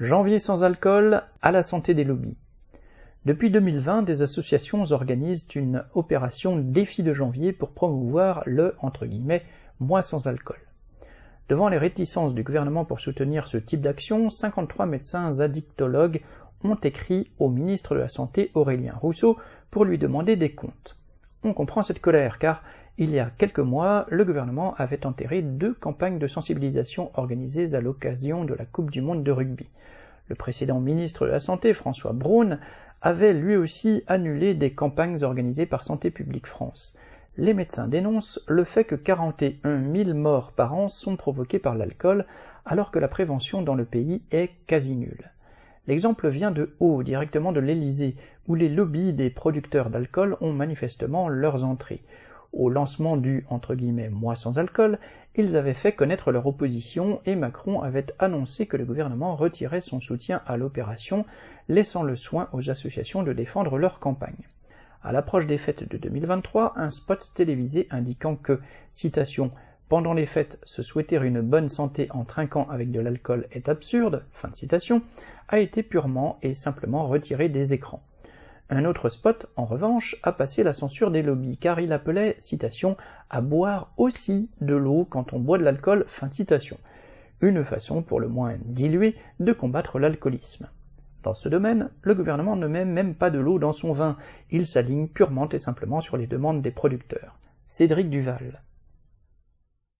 Janvier sans alcool à la santé des lobbies. Depuis 2020, des associations organisent une opération défi de janvier pour promouvoir le entre guillemets mois sans alcool. Devant les réticences du gouvernement pour soutenir ce type d'action, 53 médecins addictologues ont écrit au ministre de la Santé Aurélien Rousseau pour lui demander des comptes. On comprend cette colère car il y a quelques mois, le gouvernement avait enterré deux campagnes de sensibilisation organisées à l'occasion de la Coupe du monde de rugby. Le précédent ministre de la Santé, François Braun, avait lui aussi annulé des campagnes organisées par Santé publique France. Les médecins dénoncent le fait que 41 000 morts par an sont provoquées par l'alcool, alors que la prévention dans le pays est quasi nulle. L'exemple vient de haut, directement de l'Élysée, où les lobbies des producteurs d'alcool ont manifestement leurs entrées. Au lancement du entre mois sans alcool, ils avaient fait connaître leur opposition et Macron avait annoncé que le gouvernement retirait son soutien à l'opération, laissant le soin aux associations de défendre leur campagne. À l'approche des fêtes de 2023, un spot télévisé indiquant que, pendant les fêtes, se souhaiter une bonne santé en trinquant avec de l'alcool est absurde, a été purement et simplement retiré des écrans. Un autre spot, en revanche, a passé la censure des lobbies, car il appelait, citation, à boire aussi de l'eau quand on boit de l'alcool, fin citation. Une façon, pour le moins diluée, de combattre l'alcoolisme. Dans ce domaine, le gouvernement ne met même pas de l'eau dans son vin, il s'aligne purement et simplement sur les demandes des producteurs. Cédric Duval.